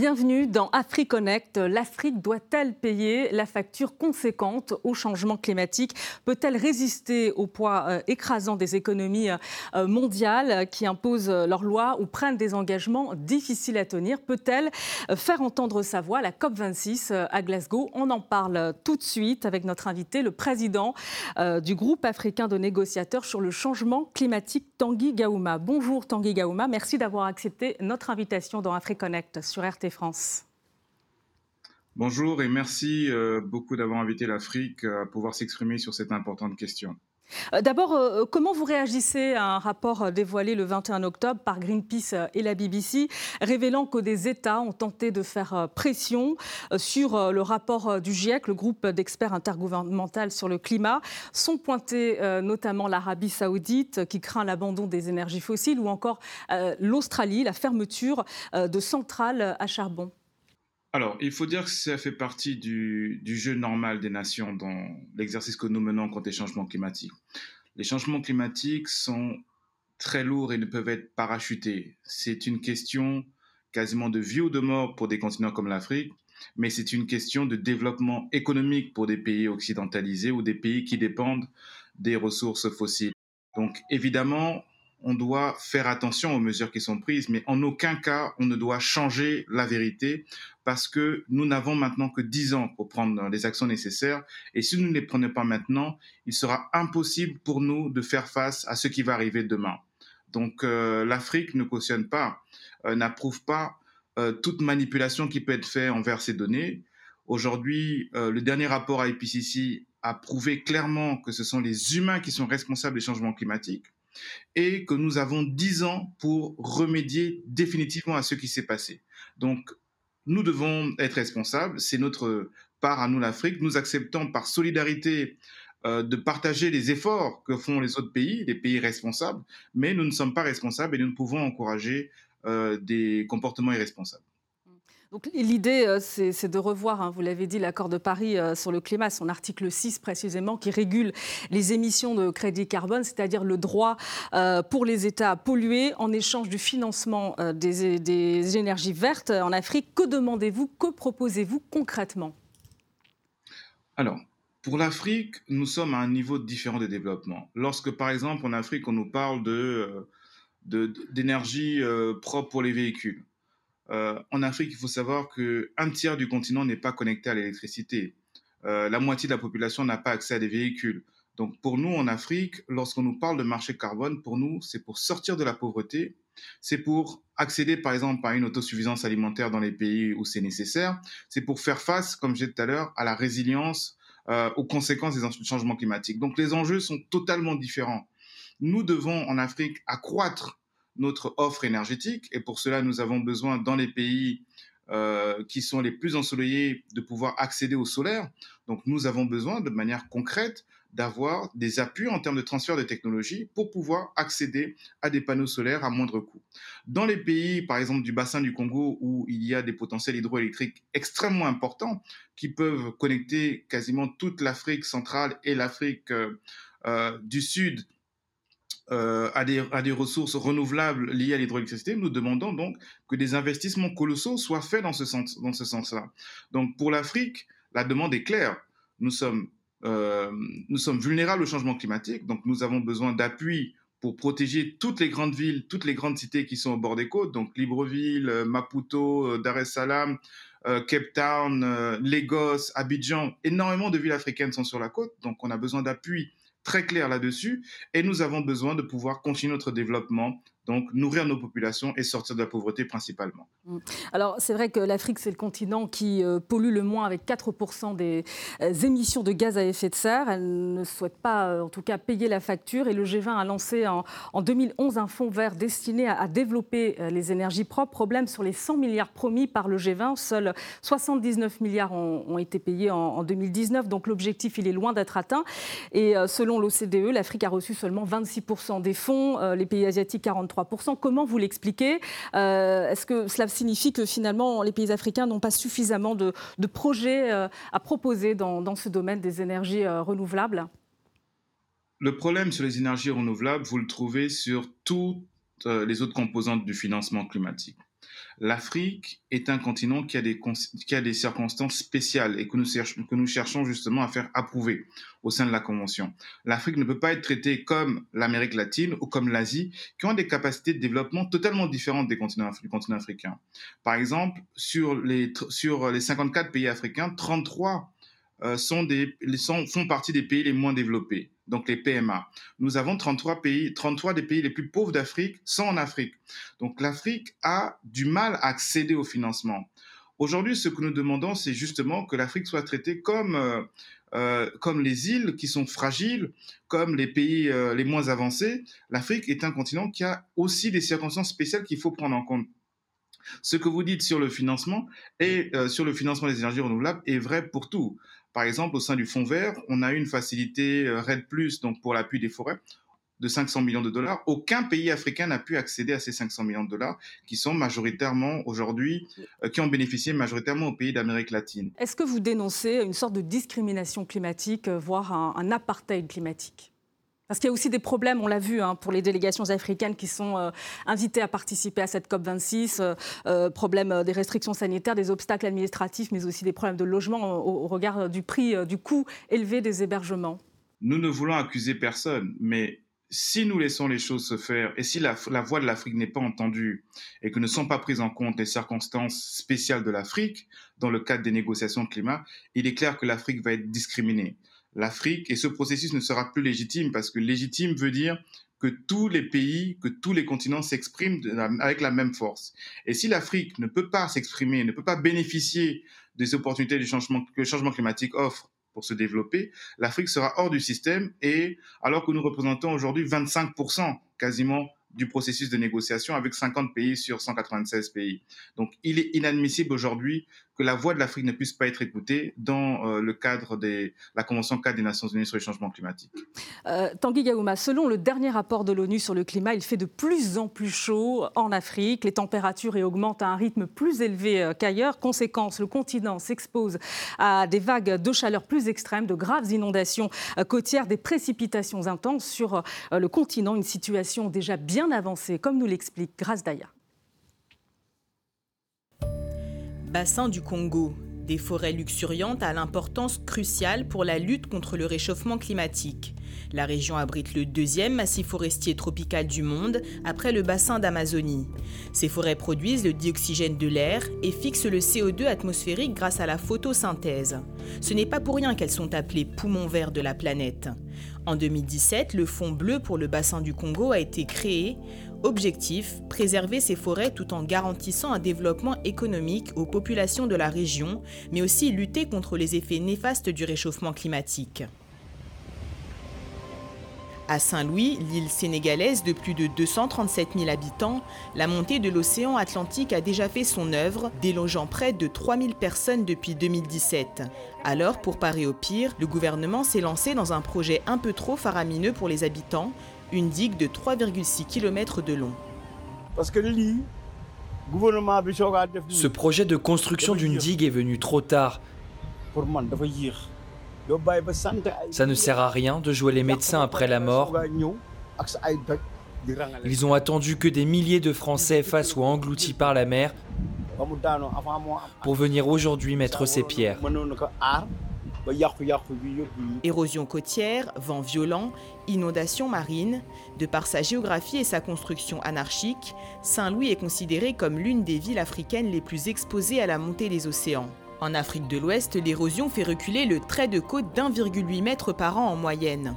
Bienvenue dans AfriConnect. L'Afrique doit-elle payer la facture conséquente au changement climatique? Peut-elle résister au poids euh, écrasant des économies euh, mondiales qui imposent leurs lois ou prennent des engagements difficiles à tenir? Peut-elle euh, faire entendre sa voix? La COP26 à Glasgow, on en parle tout de suite avec notre invité, le président du groupe africain de négociateurs sur le changement climatique, Tanguy Gaouma. Bonjour Tanguy Gaouma, merci d'avoir accepté notre invitation dans AfriConnect sur RT France. Bonjour et merci euh, beaucoup d'avoir invité l'Afrique à pouvoir s'exprimer sur cette importante question. Euh, d'abord, euh, comment vous réagissez à un rapport dévoilé le 21 octobre par Greenpeace et la BBC, révélant que des États ont tenté de faire pression sur le rapport du GIEC, le groupe d'experts intergouvernemental sur le climat, sont pointés notamment l'Arabie saoudite qui craint l'abandon des énergies fossiles ou encore l'Australie, la fermeture de centrales à charbon alors, il faut dire que ça fait partie du, jeu normal des nations dans l'exercice que nous menons contre les changements climatiques. Les changements climatiques sont très lourds et ne peuvent être parachutés. C'est une question quasiment de vie ou de mort pour des continents comme l'Afrique, mais c'est une question de développement économique pour des pays occidentalisés ou des pays qui dépendent des ressources fossiles. Donc évidemment, on doit faire attention aux mesures qui sont prises, mais en aucun cas on ne doit changer la vérité parce que nous n'avons maintenant que 10 ans pour prendre les actions nécessaires. Et si nous ne les prenons pas maintenant, il sera impossible pour nous de faire face à ce qui va arriver demain. Donc euh, l'Afrique ne cautionne pas, euh, n'approuve pas euh, toute manipulation qui peut être faite envers ces données. Aujourd'hui, le dernier rapport à IPCC a prouvé clairement que ce sont les humains qui sont responsables des changements climatiques et que nous avons dix ans pour remédier définitivement à ce qui s'est passé. Donc, nous devons être responsables, c'est notre part à nous l'Afrique. Nous acceptons par solidarité euh, de partager les efforts que font les autres pays, les pays responsables, mais nous ne sommes pas responsables et nous ne pouvons encourager euh, des comportements irresponsables. Donc l'idée, euh, c'est de revoir, hein, vous l'avez dit, l'accord de Paris euh, sur le climat, son article 6 précisément, qui régule les émissions de crédit carbone, c'est-à-dire le droit euh, pour les États à polluer en échange du financement des, énergies vertes en Afrique. Que demandez-vous? Que proposez-vous concrètement? Alors, pour l'Afrique, nous sommes à un niveau différent de développement. Lorsque, par exemple, en Afrique, on nous parle d'énergie propre pour les véhicules, euh, en Afrique, il faut savoir qu'un tiers du continent n'est pas connecté à l'électricité. Euh, la moitié de la population n'a pas accès à des véhicules. Donc pour nous, en Afrique, lorsqu'on nous parle de marché carbone, pour nous, c'est pour sortir de la pauvreté, c'est pour accéder par exemple à une autosuffisance alimentaire dans les pays où c'est nécessaire, c'est pour faire face, comme j'ai dit tout à l'heure, à la résilience euh, aux conséquences des changements climatiques. Donc les enjeux sont totalement différents. Nous devons en Afrique accroître notre offre énergétique. Et pour cela, nous avons besoin, dans les pays euh, qui sont les plus ensoleillés, de pouvoir accéder au solaire. Donc, nous avons besoin, de manière concrète, d'avoir des appuis en termes de transfert de technologie pour pouvoir accéder à des panneaux solaires à moindre coût. Dans les pays, par exemple, du bassin du Congo, où il y a des potentiels hydroélectriques extrêmement importants qui peuvent connecter quasiment toute l'Afrique centrale et l'Afrique euh, euh, du Sud euh, à, des, ressources renouvelables liées à l'hydroélectricité, nous demandons donc que des investissements colossaux soient faits dans ce, sens-là. Donc pour l'Afrique, la demande est claire. Nous sommes, euh, nous sommes vulnérables au changement climatique, donc nous avons besoin d'appui pour protéger toutes les grandes villes, toutes les grandes cités qui sont au bord des côtes, donc Libreville, euh, Maputo, Dar es Salaam, Cape Town, Lagos, Abidjan, énormément de villes africaines sont sur la côte, donc on a besoin d'appui très clair là-dessus et nous avons besoin de pouvoir continuer notre développement donc nourrir nos populations et sortir de la pauvreté principalement. Mmh. Alors c'est vrai que l'Afrique, c'est le continent qui euh, pollue le moins avec 4% des euh, émissions de gaz à effet de serre. Elle ne souhaite pas, euh, en tout cas, payer la facture. Et le G20 a lancé en, 2011 un fonds vert destiné à, développer les énergies propres. Problème sur les 100 milliards promis par le G20, seuls 79 milliards ont, été payés en, en, 2019. Donc l'objectif, il est loin d'être atteint. Et selon l'OCDE, l'Afrique a reçu seulement 26% des fonds, les pays asiatiques 43%. Comment vous l'expliquez? Euh, Est-ce que cela signifie que finalement les pays africains n'ont pas suffisamment de, projets euh, à proposer dans, ce domaine des énergies euh, renouvelables? Le problème sur les énergies renouvelables, vous le trouvez sur toutes les autres composantes du financement climatique. L'Afrique est un continent qui a, des, circonstances spéciales et que nous, cherchons justement à faire approuver au sein de la Convention. L'Afrique ne peut pas être traitée comme l'Amérique latine ou comme l'Asie, qui ont des capacités de développement totalement différentes des continents, du continent africain. Par exemple, sur les, sur les 54 pays africains, 33 euh, sont, font partie des pays les moins développés, donc les PMA. Nous avons 33 pays, 33 des pays les plus pauvres d'Afrique sont en Afrique. Donc l'Afrique a du mal à accéder au financement. Aujourd'hui, ce que nous demandons, c'est justement que l'Afrique soit traitée comme, euh, euh, comme les îles qui sont fragiles, comme les pays les moins avancés. L'Afrique est un continent qui a aussi des circonstances spéciales qu'il faut prendre en compte. Ce que vous dites sur le financement et sur le financement des énergies renouvelables est vrai pour tout. Par exemple, au sein du Fonds vert, on a eu une facilité euh, RED+, donc pour l'appui des forêts, de 500 millions de dollars. Aucun pays africain n'a pu accéder à ces 500 millions de dollars qui sont majoritairement aujourd'hui, euh, qui ont bénéficié majoritairement aux pays d'Amérique latine. Est-ce que vous dénoncez une sorte de discrimination climatique, euh, voire un apartheid climatique? Parce qu'il y a aussi des problèmes, on l'a vu, hein, pour les délégations africaines qui sont euh, invitées à participer à cette COP26. Euh, euh, problème des restrictions sanitaires, des obstacles administratifs, mais aussi des problèmes de logement au, regard du prix, du coût élevé des hébergements. Nous ne voulons accuser personne, mais si nous laissons les choses se faire et si la, la voix de l'Afrique n'est pas entendue et que ne sont pas prises en compte les circonstances spéciales de l'Afrique dans le cadre des négociations de climat, il est clair que l'Afrique va être discriminée l'Afrique et ce processus ne sera plus légitime parce que légitime veut dire que tous les pays, que tous les continents s'expriment avec la même force. Et si l'Afrique ne peut pas s'exprimer, ne peut pas bénéficier des opportunités du changement, que le changement climatique offre pour se développer, l'Afrique sera hors du système et alors que nous représentons aujourd'hui 25% quasiment du processus de négociation avec 50 pays sur 196 pays. Donc il est inadmissible aujourd'hui que la voix de l'Afrique ne puisse pas être écoutée dans euh, le cadre de la Convention cadre des Nations Unies sur les changements climatiques. Euh, Tanguy Gaouma, selon le dernier rapport de l'ONU sur le climat, il fait de plus en plus chaud en Afrique. Les températures y augmentent à un rythme plus élevé euh, qu'ailleurs. Conséquence, le continent s'expose à des vagues de chaleur plus extrêmes, de graves inondations euh, côtières, des précipitations intenses sur le continent. Une situation déjà bien avancée, comme nous l'explique Grace Daya. Bassin du Congo, des forêts luxuriantes à l'importance cruciale pour la lutte contre le réchauffement climatique. La région abrite le deuxième massif forestier tropical du monde après le bassin d'Amazonie. Ces forêts produisent le dioxygène de l'air et fixent le CO2 atmosphérique grâce à la photosynthèse. Ce n'est pas pour rien qu'elles sont appelées poumons verts de la planète. En 2017, le Fonds bleu pour le bassin du Congo a été créé Objectif, préserver ces forêts tout en garantissant un développement économique aux populations de la région, mais aussi lutter contre les effets néfastes du réchauffement climatique. À Saint-Louis, l'île sénégalaise de plus de 237 000 habitants, la montée de l'océan Atlantique a déjà fait son œuvre, délogeant près de 3 000 personnes depuis 2017. Alors, pour parer au pire, le gouvernement s'est lancé dans un projet un peu trop faramineux pour les habitants, une digue de 3,6 km de long. Ce projet de construction d'une digue est venu trop tard. Ça ne sert à rien de jouer les médecins après la mort. Ils ont attendu que des milliers de Français fassent ou engloutis par la mer pour venir aujourd'hui mettre ces pierres. Érosion côtière, vent violent, inondations marines. De par sa géographie et sa construction anarchique, Saint-Louis est considéré comme l'une des villes africaines les plus exposées à la montée des océans. En Afrique de l'Ouest, l'érosion fait reculer le trait de côte d'1,8 m par an en moyenne.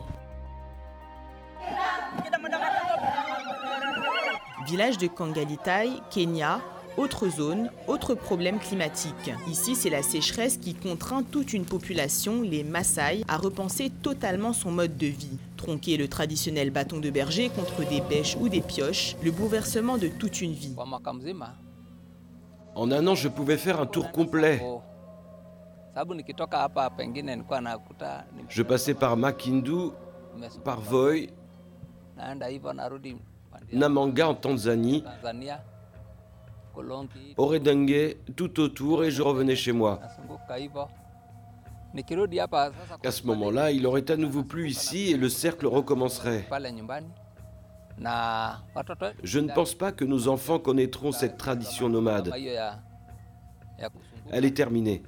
Village de Kangalitai, Kenya, autre zone, autre problème climatique. Ici, c'est la sécheresse qui contraint toute une population, les Maasai, à repenser totalement son mode de vie. Tronquer le traditionnel bâton de berger contre des bêches ou des pioches, le bouleversement de toute une vie. En un an, je pouvais faire un tour complet. Je passais par Makindu, par Voi, Namanga en Tanzanie, Oredengue tout autour et je revenais chez moi. À ce moment-là, il aurait à nouveau plu ici et le cercle recommencerait. Je ne pense pas que nos enfants connaîtront cette tradition nomade. Elle est terminée.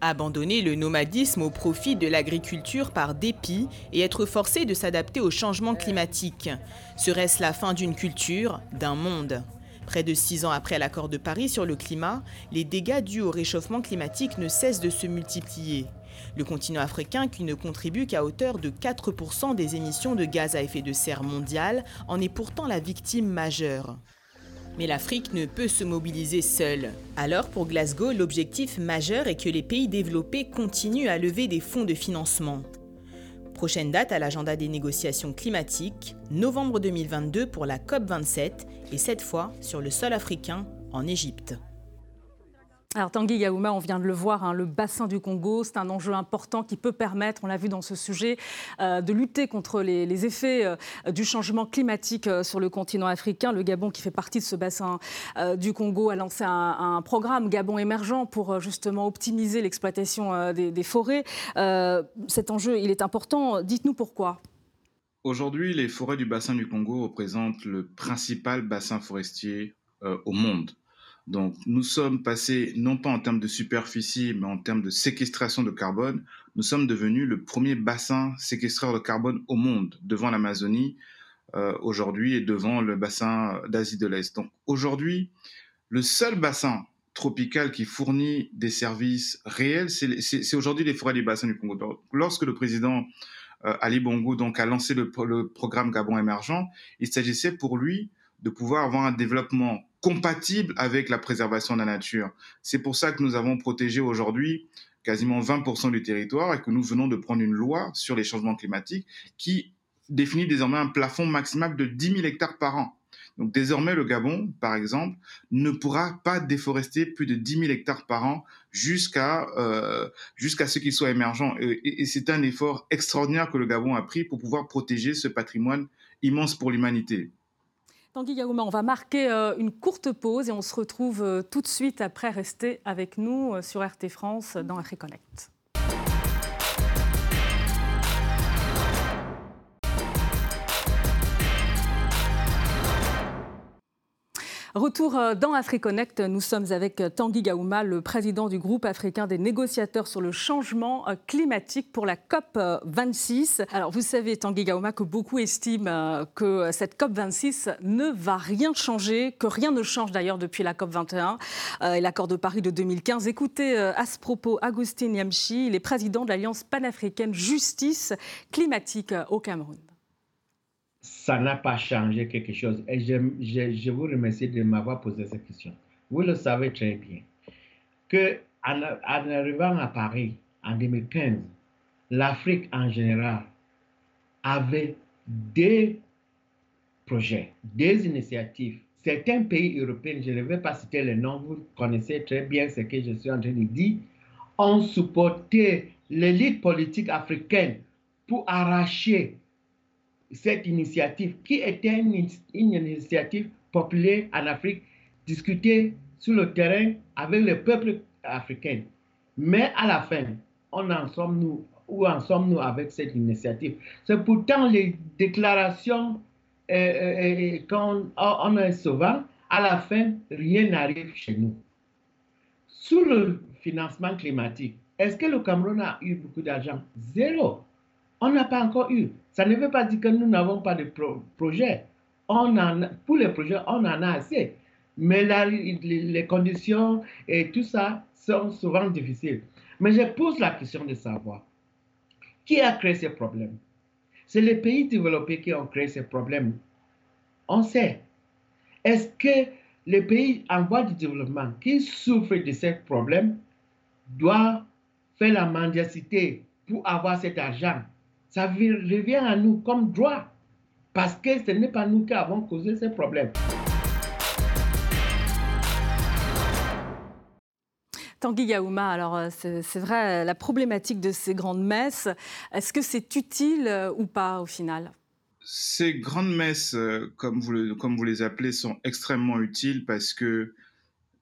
Abandonner le nomadisme au profit de l'agriculture par dépit et être forcé de s'adapter au changement climatique. Serait-ce la fin d'une culture, d'un monde? Près de six ans après l'accord de Paris sur le climat, les dégâts dus au réchauffement climatique ne cessent de se multiplier. Le continent africain, qui ne contribue qu'à hauteur de 4% des émissions de gaz à effet de serre mondiales, en est pourtant la victime majeure. Mais l'Afrique ne peut se mobiliser seule. Alors pour Glasgow, l'objectif majeur est que les pays développés continuent à lever des fonds de financement. Prochaine date à l'agenda des négociations climatiques, novembre 2022 pour la COP27 et cette fois sur le sol africain en Égypte. Alors Tanguy Yaouma, on vient de le voir, hein, le bassin du Congo, c'est un enjeu important qui peut permettre, on l'a vu dans ce sujet, euh, de lutter contre les, effets euh, du changement climatique euh, sur le continent africain. Le Gabon, qui fait partie de ce bassin du Congo, a lancé un, programme Gabon émergent pour justement optimiser l'exploitation des, des, forêts. cet enjeu, il est important. Dites-nous pourquoi. Aujourd'hui, les forêts du bassin du Congo représentent le principal bassin forestier au monde. Donc, nous sommes passés, non pas en termes de superficie, mais en termes de séquestration de carbone, nous sommes devenus le premier bassin séquestreur de carbone au monde, devant l'Amazonie euh, aujourd'hui et devant le bassin d'Asie de l'Est. Donc, aujourd'hui, le seul bassin tropical qui fournit des services réels, c'est aujourd'hui les forêts du bassin du Congo. lorsque le président euh, Ali Bongo donc, a lancé le programme Gabon émergent, il s'agissait pour lui de pouvoir avoir un développement compatible avec la préservation de la nature. C'est pour ça que nous avons protégé aujourd'hui quasiment 20% du territoire et que nous venons de prendre une loi sur les changements climatiques qui définit désormais un plafond maximal de 10 000 hectares par an. Donc désormais, le Gabon, par exemple, ne pourra pas déforester plus de 10 000 hectares par an jusqu'à euh, jusqu'à ce qu'il soit émergent. Et, et c'est un effort extraordinaire que le Gabon a pris pour pouvoir protéger ce patrimoine immense pour l'humanité. Tanguy Yaouma, on va marquer euh, une courte pause et on se retrouve euh, tout de suite après. Rester avec nous euh, sur RT France dans AfriConnect. Retour euh, dans AfriConnect, nous sommes avec euh, Tanguy Gaouma, le président du groupe africain des négociateurs sur le changement euh, climatique pour la COP 26. Alors vous savez, Tanguy Gaouma, que beaucoup estiment que cette COP 26 ne va rien changer, que rien ne change d'ailleurs depuis la COP 21 et l'accord de Paris de 2015. Écoutez à ce propos Agustin Yamchi, il est président de l'Alliance panafricaine Justice climatique au Cameroun ça n'a pas changé quelque chose. Et je, vous remercie de m'avoir posé cette question. Vous le savez très bien que en, arrivant à Paris en 2015, l'Afrique en général avait des projets, des initiatives. Certains pays européens, je ne vais pas citer les noms, vous connaissez très bien ce que je suis en train de dire, ont supporté l'élite politique africaine pour arracher cette initiative, qui était une, initiative populaire en Afrique, discutée sur le terrain avec le peuple africain. Mais à la fin, où en sommes-nous avec cette initiative? C'est pourtant les déclarations euh, euh, euh qu'on on est souvent, à la fin, rien n'arrive chez nous. Sur le financement climatique, est-ce que le Cameroun a eu beaucoup d'argent? Zéro. On n'a pas encore eu. Ça ne veut pas dire que nous n'avons pas de projets. On pour les projets, on en a assez. Mais les conditions et tout ça sont souvent difficiles. Mais je pose la question de savoir qui a créé ces problèmes? C'est les pays développés qui ont créé ces problèmes. On sait. Est-ce que les pays en voie de développement qui souffrent de ces problèmes doivent faire la mendicité pour avoir cet argent? Ça revient à nous comme droit, parce que ce n'est pas nous qui avons causé ces problèmes. Tanguy Yaouma, alors euh, c'est vrai, la problématique de ces grandes messes, est-ce que c'est utile euh, ou pas au final? Ces grandes messes, euh, comme vous, comme vous les appelez, sont extrêmement utiles parce que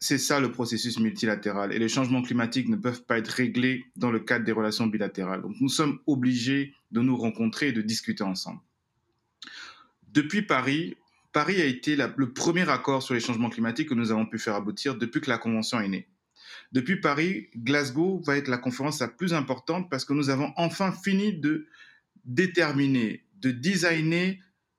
c'est ça le processus multilatéral. Et les changements climatiques ne peuvent pas être réglés dans le cadre des relations bilatérales. Donc nous sommes obligés de nous rencontrer et de discuter ensemble. depuis Paris, Paris a été le premier accord sur les changements climatiques que nous avons pu faire aboutir depuis que la Convention est née. Depuis Paris, Glasgow va être la conférence la plus importante parce que nous avons enfin fini de déterminer, de designer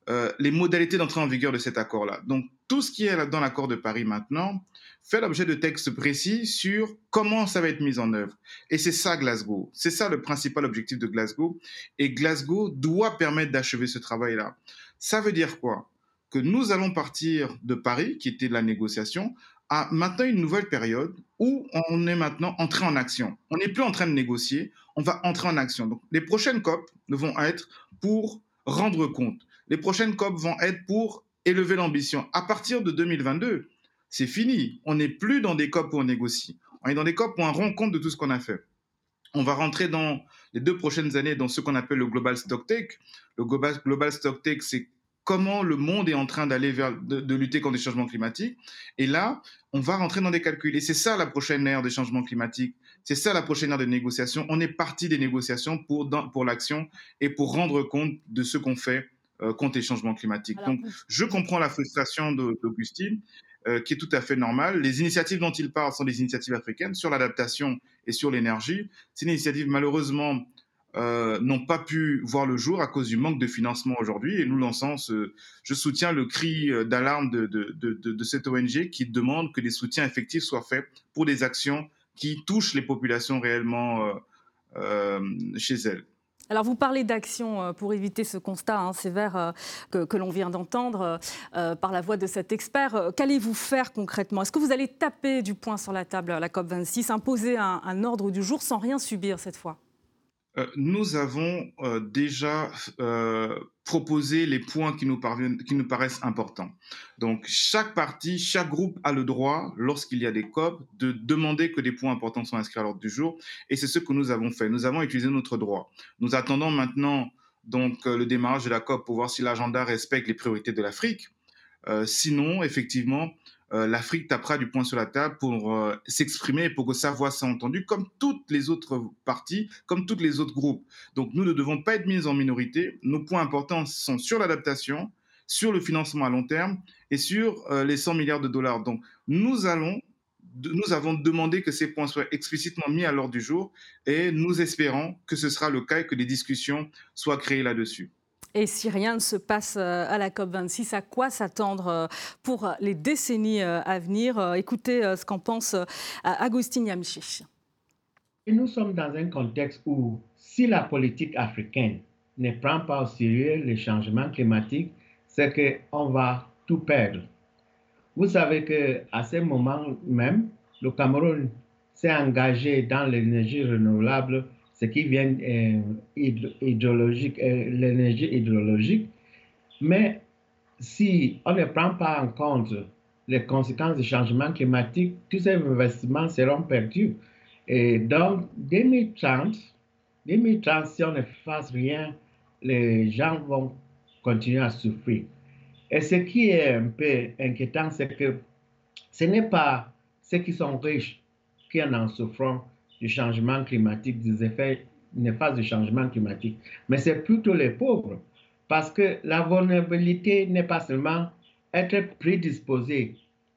euh, les modalités d'entrée en vigueur de cet accord-là. Donc, tout ce qui est dans l'accord de Paris maintenant fait l'objet de textes précis sur comment ça va être mis en œuvre. Et c'est ça Glasgow. C'est ça le principal objectif de Glasgow. Et Glasgow doit permettre d'achever ce travail-là. Ça veut dire quoi? Que nous allons partir de Paris, qui était la négociation, à maintenant une nouvelle période où on est maintenant entré en action. On n'est plus en train de négocier, on va entrer en action. Donc, les prochaines COP vont être pour rendre compte. Les prochaines COP vont être pour élever l'ambition. À partir de 2022, c'est fini. On n'est plus dans des COP où on négocie. On est dans des COP où on rend compte de tout ce qu'on a fait. On va rentrer dans les deux prochaines années dans ce qu'on appelle le Global Stocktake. Le Global, Global Stocktake, c'est comment le monde est en train d'aller vers de, lutter contre les changements climatiques. Et là, on va rentrer dans des calculs. Et c'est ça la prochaine ère des changements climatiques. C'est ça la prochaine ère des négociations. On est parti des négociations pour, pour l'action et pour rendre compte de ce qu'on fait contre les changements climatiques. Donc, je comprends la frustration d'Augustine, euh, qui est tout à fait normale. Les initiatives dont il parle sont des initiatives africaines sur l'adaptation et sur l'énergie. Ces initiatives, malheureusement, euh, n'ont pas pu voir le jour à cause du manque de financement aujourd'hui. Et nous lançons ce, je soutiens le cri euh, d'alarme de, de, de, de, cette ONG qui demande que des soutiens effectifs soient faits pour des actions qui touchent les populations réellement euh, euh chez elles. Alors vous parlez d'action pour éviter ce constat hein, sévère que, que l'on vient d'entendre euh, par la voix de cet expert. Qu'allez-vous faire concrètement? Est-ce que vous allez taper du poing sur la table à la COP26, imposer un, ordre du jour sans rien subir cette fois? euh, nous avons euh, déjà euh, proposé les points qui nous, qui nous paraissent importants. Donc, chaque parti, chaque groupe a le droit, lorsqu'il y a des COP, de demander que des points importants soient inscrits à l'ordre du jour. Et c'est ce que nous avons fait. Nous avons utilisé notre droit. Nous attendons maintenant donc le démarrage de la COP pour voir si l'agenda respecte les priorités de l'Afrique. sinon, effectivement, euh, l'Afrique tapera du poing sur la table pour euh, s'exprimer pour que sa voix soit entendue, comme toutes les autres parties, comme tous les autres groupes. Donc nous ne devons pas être mis en minorité. Nos points importants sont sur l'adaptation, sur le financement à long terme et sur euh, les 100 milliards de dollars. Donc nous allons nous avons demandé que ces points soient explicitement mis à l'ordre du jour et nous espérons que ce sera le cas et que des discussions soient créées là-dessus. Et si rien ne se passe euh, à la COP26, à quoi s'attendre euh, pour les décennies euh, à venir? Écoutez ce qu'en pense Agustin Yamchiche. Nous sommes dans un contexte où si la politique africaine ne prend pas au sérieux les changements climatiques, c'est qu'on va tout perdre. Vous savez qu'à ce moment même, le Cameroun s'est engagé dans l'énergie renouvelable ce qui vient euh, euh, l'énergie hydrologique. Mais si on ne prend pas en compte les conséquences du changement climatique, tous ces investissements seront perdus. Et donc, 2030, 2030, si on ne fait rien, les gens vont continuer à souffrir. Et ce qui est un peu inquiétant, c'est que ce n'est pas ceux qui sont riches qui en souffrent, du changement climatique, des effets néfastes du changement climatique, mais c'est plutôt les pauvres. Parce que la vulnérabilité n'est pas seulement être prédisposé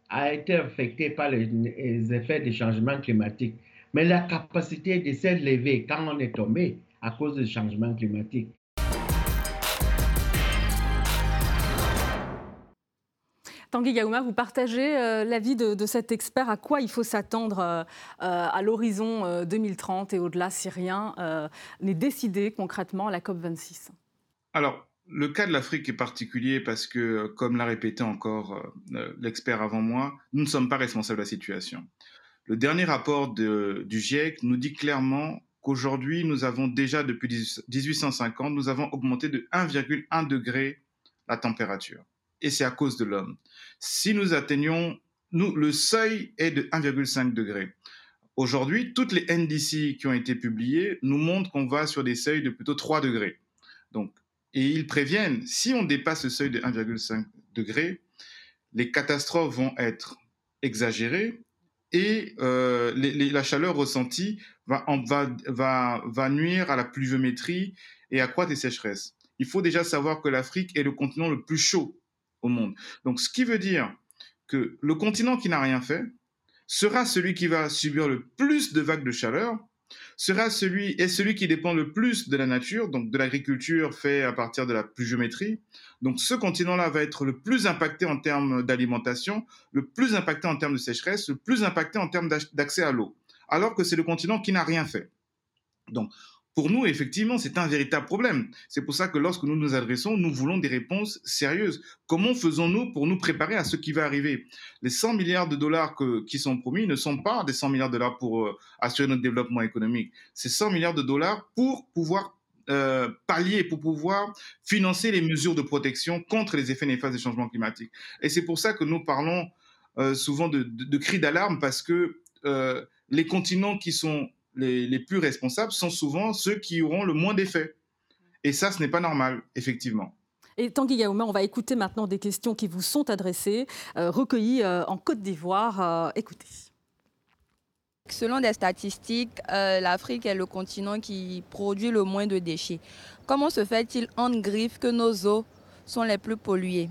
à être affecté par les, effets du changement climatique, mais la capacité de s'élever quand on est tombé à cause du changement climatique. Tanguy Gaouma, vous partagez euh, l'avis de, cet expert. À quoi il faut s'attendre euh, euh, à l'horizon 2030 et au-delà si rien n'est décidé concrètement à la COP26 Alors, le cas de l'Afrique est particulier parce que, comme l'a répété encore l'expert avant moi, nous ne sommes pas responsables de la situation. Le dernier rapport du GIEC nous dit clairement qu'aujourd'hui, nous avons déjà, depuis 1850, nous avons augmenté de 1,1 degré la température et c'est à cause de l'homme. Si nous atteignons, le seuil est de 1,5 degré. Aujourd'hui, toutes les NDC qui ont été publiées nous montrent qu'on va sur des seuils de plutôt 3 degrés. Donc, et ils préviennent, si on dépasse ce seuil de 1,5 degré, les catastrophes vont être exagérées et euh, la chaleur ressentie va, va nuire à la pluviométrie et accroître les sécheresses. il faut déjà savoir que l'Afrique est le continent le plus chaud monde. Donc, ce qui veut dire que le continent qui n'a rien fait sera celui qui va subir le plus de vagues de chaleur, sera celui est celui qui dépend le plus de la nature, donc de l'agriculture faite à partir de la pluviométrie. Donc ce continent-là va être le plus impacté en termes d'alimentation, le plus impacté en termes de sécheresse, le plus impacté en termes d'accès à l'eau, alors que c'est le continent qui n'a rien fait. Donc pour nous, effectivement, c'est un véritable problème. C'est pour ça que lorsque nous nous adressons, nous voulons des réponses sérieuses. Comment faisons-nous pour nous préparer à ce qui va arriver? Les 100 milliards de dollars qui sont promis ne sont pas des 100 milliards de dollars pour euh, assurer notre développement économique. C'est 100 milliards de dollars pour pouvoir euh, pallier, pour pouvoir financer les mesures de protection contre les effets néfastes des changements climatiques. Et c'est pour ça que nous parlons euh, souvent de, de cris d'alarme parce que les continents qui sont les, plus responsables sont souvent ceux qui auront le moins d'effets. Et ça, ce n'est pas normal, effectivement. Et Tanguy Gaouma, on va écouter maintenant des questions qui vous sont adressées, euh, recueillies euh, en Côte d'Ivoire. Euh, écoutez. Selon des statistiques, l'Afrique est le continent qui produit le moins de déchets. Comment se fait-il en griffe que nos eaux sont les plus polluées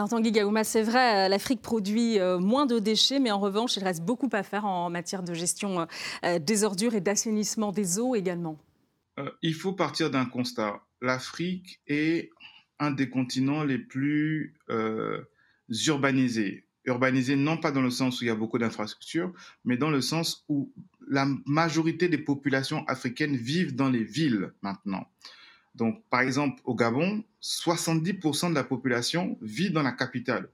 alors Tanguy Gaouma, c'est vrai, euh, l'Afrique produit euh, moins de déchets, mais en revanche, il reste beaucoup à faire en matière de gestion euh, des ordures et d'assainissement des eaux également. il faut partir d'un constat. L'Afrique est un des continents les plus urbanisés. Urbanisés non pas dans le sens où il y a beaucoup d'infrastructures, mais dans le sens où la majorité des populations africaines vivent dans les villes maintenant. Donc, par exemple, au Gabon, 70% de la population vit dans la capitale.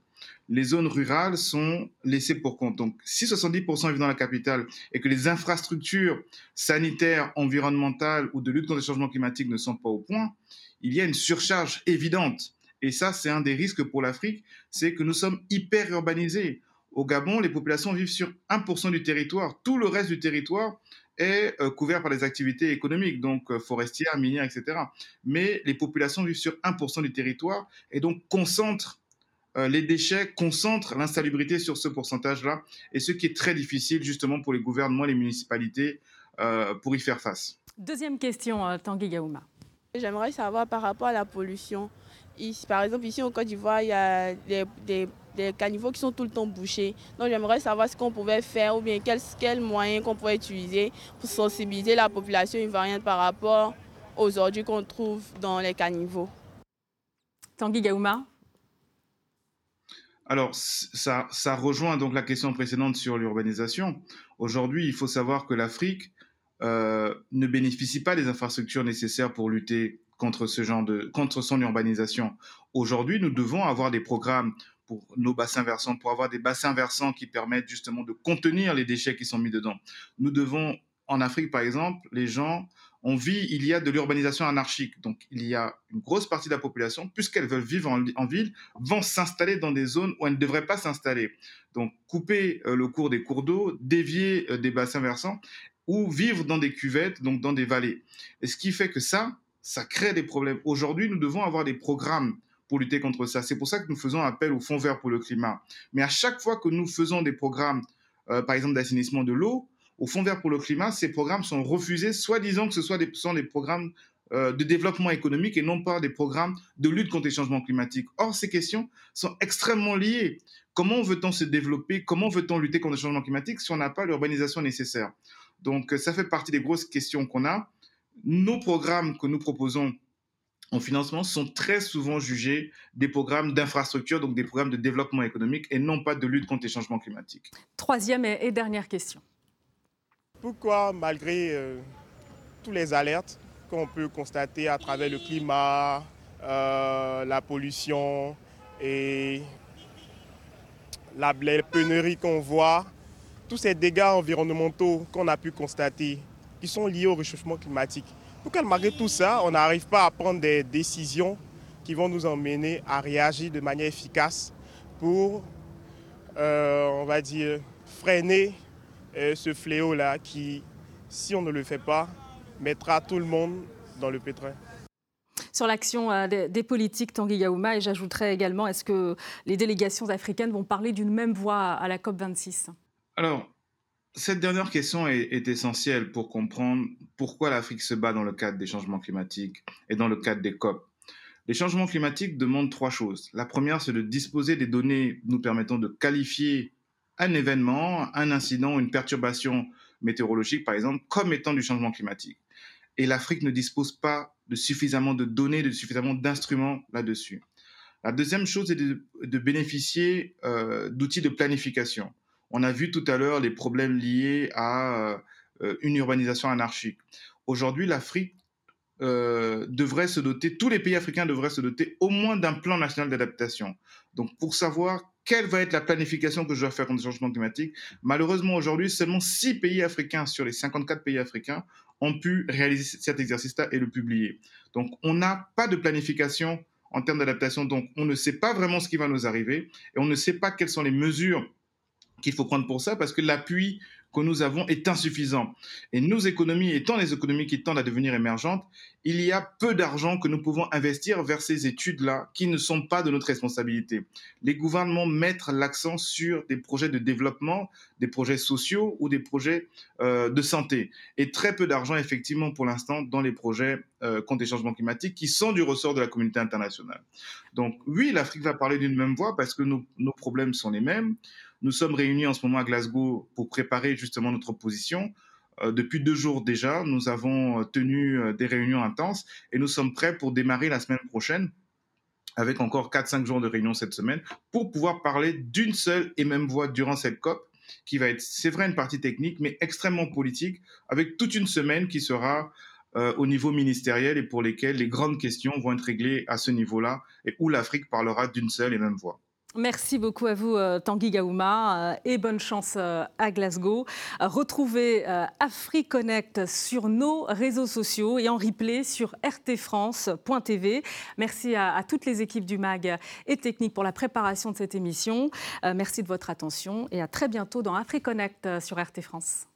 Les zones rurales sont laissées pour compte. Donc, si 70% vivent dans la capitale et que les infrastructures sanitaires, environnementales ou de lutte contre le changement climatique ne sont pas au point, il y a une surcharge évidente. Et ça, c'est un des risques pour l'Afrique, c'est que nous sommes hyper urbanisés. Au Gabon, les populations vivent sur 1% du territoire. Tout le reste du territoire est euh, couvert par les activités économiques, donc euh, forestières, minières, etc. Mais les populations vivent sur 1% du territoire et donc concentrent euh, les déchets, concentrent l'insalubrité sur ce pourcentage-là, et ce qui est très difficile justement pour les gouvernements, les municipalités, pour y faire face. Deuxième question, Tanguy Gaouma. J'aimerais savoir par rapport à la pollution. par exemple, ici au Côte d'Ivoire, il y a des des caniveaux qui sont tout le temps bouchés. Donc j'aimerais savoir ce qu'on pouvait faire ou bien quels quel moyens qu'on pourrait utiliser pour sensibiliser la population ivoirienne par rapport aux ordures qu'on trouve dans les caniveaux. Tanguy Gaouma alors, ça, ça rejoint donc la question précédente sur l'urbanisation. Aujourd'hui, il faut savoir que l'Afrique euh, ne bénéficie pas des infrastructures nécessaires pour lutter contre ce genre de contre son urbanisation. Aujourd'hui, nous devons avoir des programmes pour nos bassins versants, pour avoir des bassins versants qui permettent justement de contenir les déchets qui sont mis dedans. Nous devons, en Afrique par exemple, les gens, on vit, il y a de l'urbanisation anarchique. Donc il y a une grosse partie de la population, puisqu'elles veulent vivre en, ville, vont s'installer dans des zones où elles ne devraient pas s'installer. Donc couper euh, le cours des cours d'eau, dévier euh, des bassins versants ou vivre dans des cuvettes, donc dans des vallées. Et ce qui fait que ça, ça crée des problèmes. Aujourd'hui, nous devons avoir des programmes pour lutter contre ça. C'est pour ça que nous faisons appel au Fonds vert pour le climat. Mais à chaque fois que nous faisons des programmes, euh, par exemple d'assainissement de l'eau, au Fonds vert pour le climat, ces programmes sont refusés, soi-disant que ce soit des, sont des programmes euh, de développement économique et non pas des programmes de lutte contre les changements climatiques. Or, ces questions sont extrêmement liées. Comment veut-on se développer? Comment veut-on lutter contre les changements climatiques si on n'a pas l'urbanisation nécessaire? Donc, ça fait partie des grosses questions qu'on a. Nos programmes que nous proposons en financement sont très souvent jugés des programmes d'infrastructure, donc des programmes de développement économique et non pas de lutte contre les changements climatiques. Troisième et dernière question. Pourquoi, malgré euh, tous les alertes qu'on peut constater à travers le climat, euh, la pollution et la pénurie qu'on voit, tous ces dégâts environnementaux qu'on a pu constater, qui sont liés au réchauffement climatique, pourquoi malgré tout ça, on n'arrive pas à prendre des décisions qui vont nous emmener à réagir de manière efficace pour, euh, on va dire, freiner euh, ce fléau-là qui, si on ne le fait pas, mettra tout le monde dans le pétrin. Sur l'action euh, des, politiques Tanguy Yaouma et j'ajouterais également, est-ce que les délégations africaines vont parler d'une même voix à la COP26 Alors, cette dernière question est, essentielle pour comprendre pourquoi l'Afrique se bat dans le cadre des changements climatiques et dans le cadre des COP. Les changements climatiques demandent trois choses. La première, c'est de disposer des données nous permettant de qualifier un événement, un incident, une perturbation météorologique, par exemple, comme étant du changement climatique. Et l'Afrique ne dispose pas de suffisamment de données, de suffisamment d'instruments là-dessus. La deuxième chose est de, bénéficier euh, d'outils de planification. On a vu tout à l'heure les problèmes liés à euh, une urbanisation anarchique. Aujourd'hui, l'Afrique euh, devrait se doter, tous les pays africains devraient se doter au moins d'un plan national d'adaptation. Donc, pour savoir quelle va être la planification que je dois faire contre le changement climatique, malheureusement, aujourd'hui, seulement six pays africains sur les 54 pays africains ont pu réaliser cet exercice-là et le publier. Donc, on n'a pas de planification en termes d'adaptation. Donc, on ne sait pas vraiment ce qui va nous arriver et on ne sait pas quelles sont les mesures qu'il faut prendre pour ça parce que l'appui que nous avons est insuffisant. Et nos économies étant des économies qui tendent à devenir émergentes, il y a peu d'argent que nous pouvons investir vers ces études-là qui ne sont pas de notre responsabilité. Les gouvernements mettent l'accent sur des projets de développement, des projets sociaux ou des projets euh, de santé. Et très peu d'argent, effectivement, pour l'instant, dans les projets euh, contre les changements climatiques qui sont du ressort de la communauté internationale. Donc oui, l'Afrique va parler d'une même voix parce que nos problèmes sont les mêmes. Nous sommes réunis en ce moment à Glasgow pour préparer justement notre position. Euh, depuis deux jours déjà, nous avons euh, tenu euh, des réunions intenses et nous sommes prêts pour démarrer la semaine prochaine avec encore 4-5 jours de réunion cette semaine pour pouvoir parler d'une seule et même voix durant cette COP qui va être, c'est vrai, une partie technique, mais extrêmement politique, avec toute une semaine qui sera au niveau ministériel et pour lesquelles les grandes questions vont être réglées à ce niveau-là et où l'Afrique parlera d'une seule et même voix. Merci beaucoup à vous, euh, Tanguy Gaouma, euh, et bonne chance euh, à Glasgow. Retrouvez AfriConnect sur nos réseaux sociaux et en replay sur rtfrance.tv. Merci à, toutes les équipes du MAG et Technique pour la préparation de cette émission. Merci de votre attention et à très bientôt dans AfriConnect sur RT France.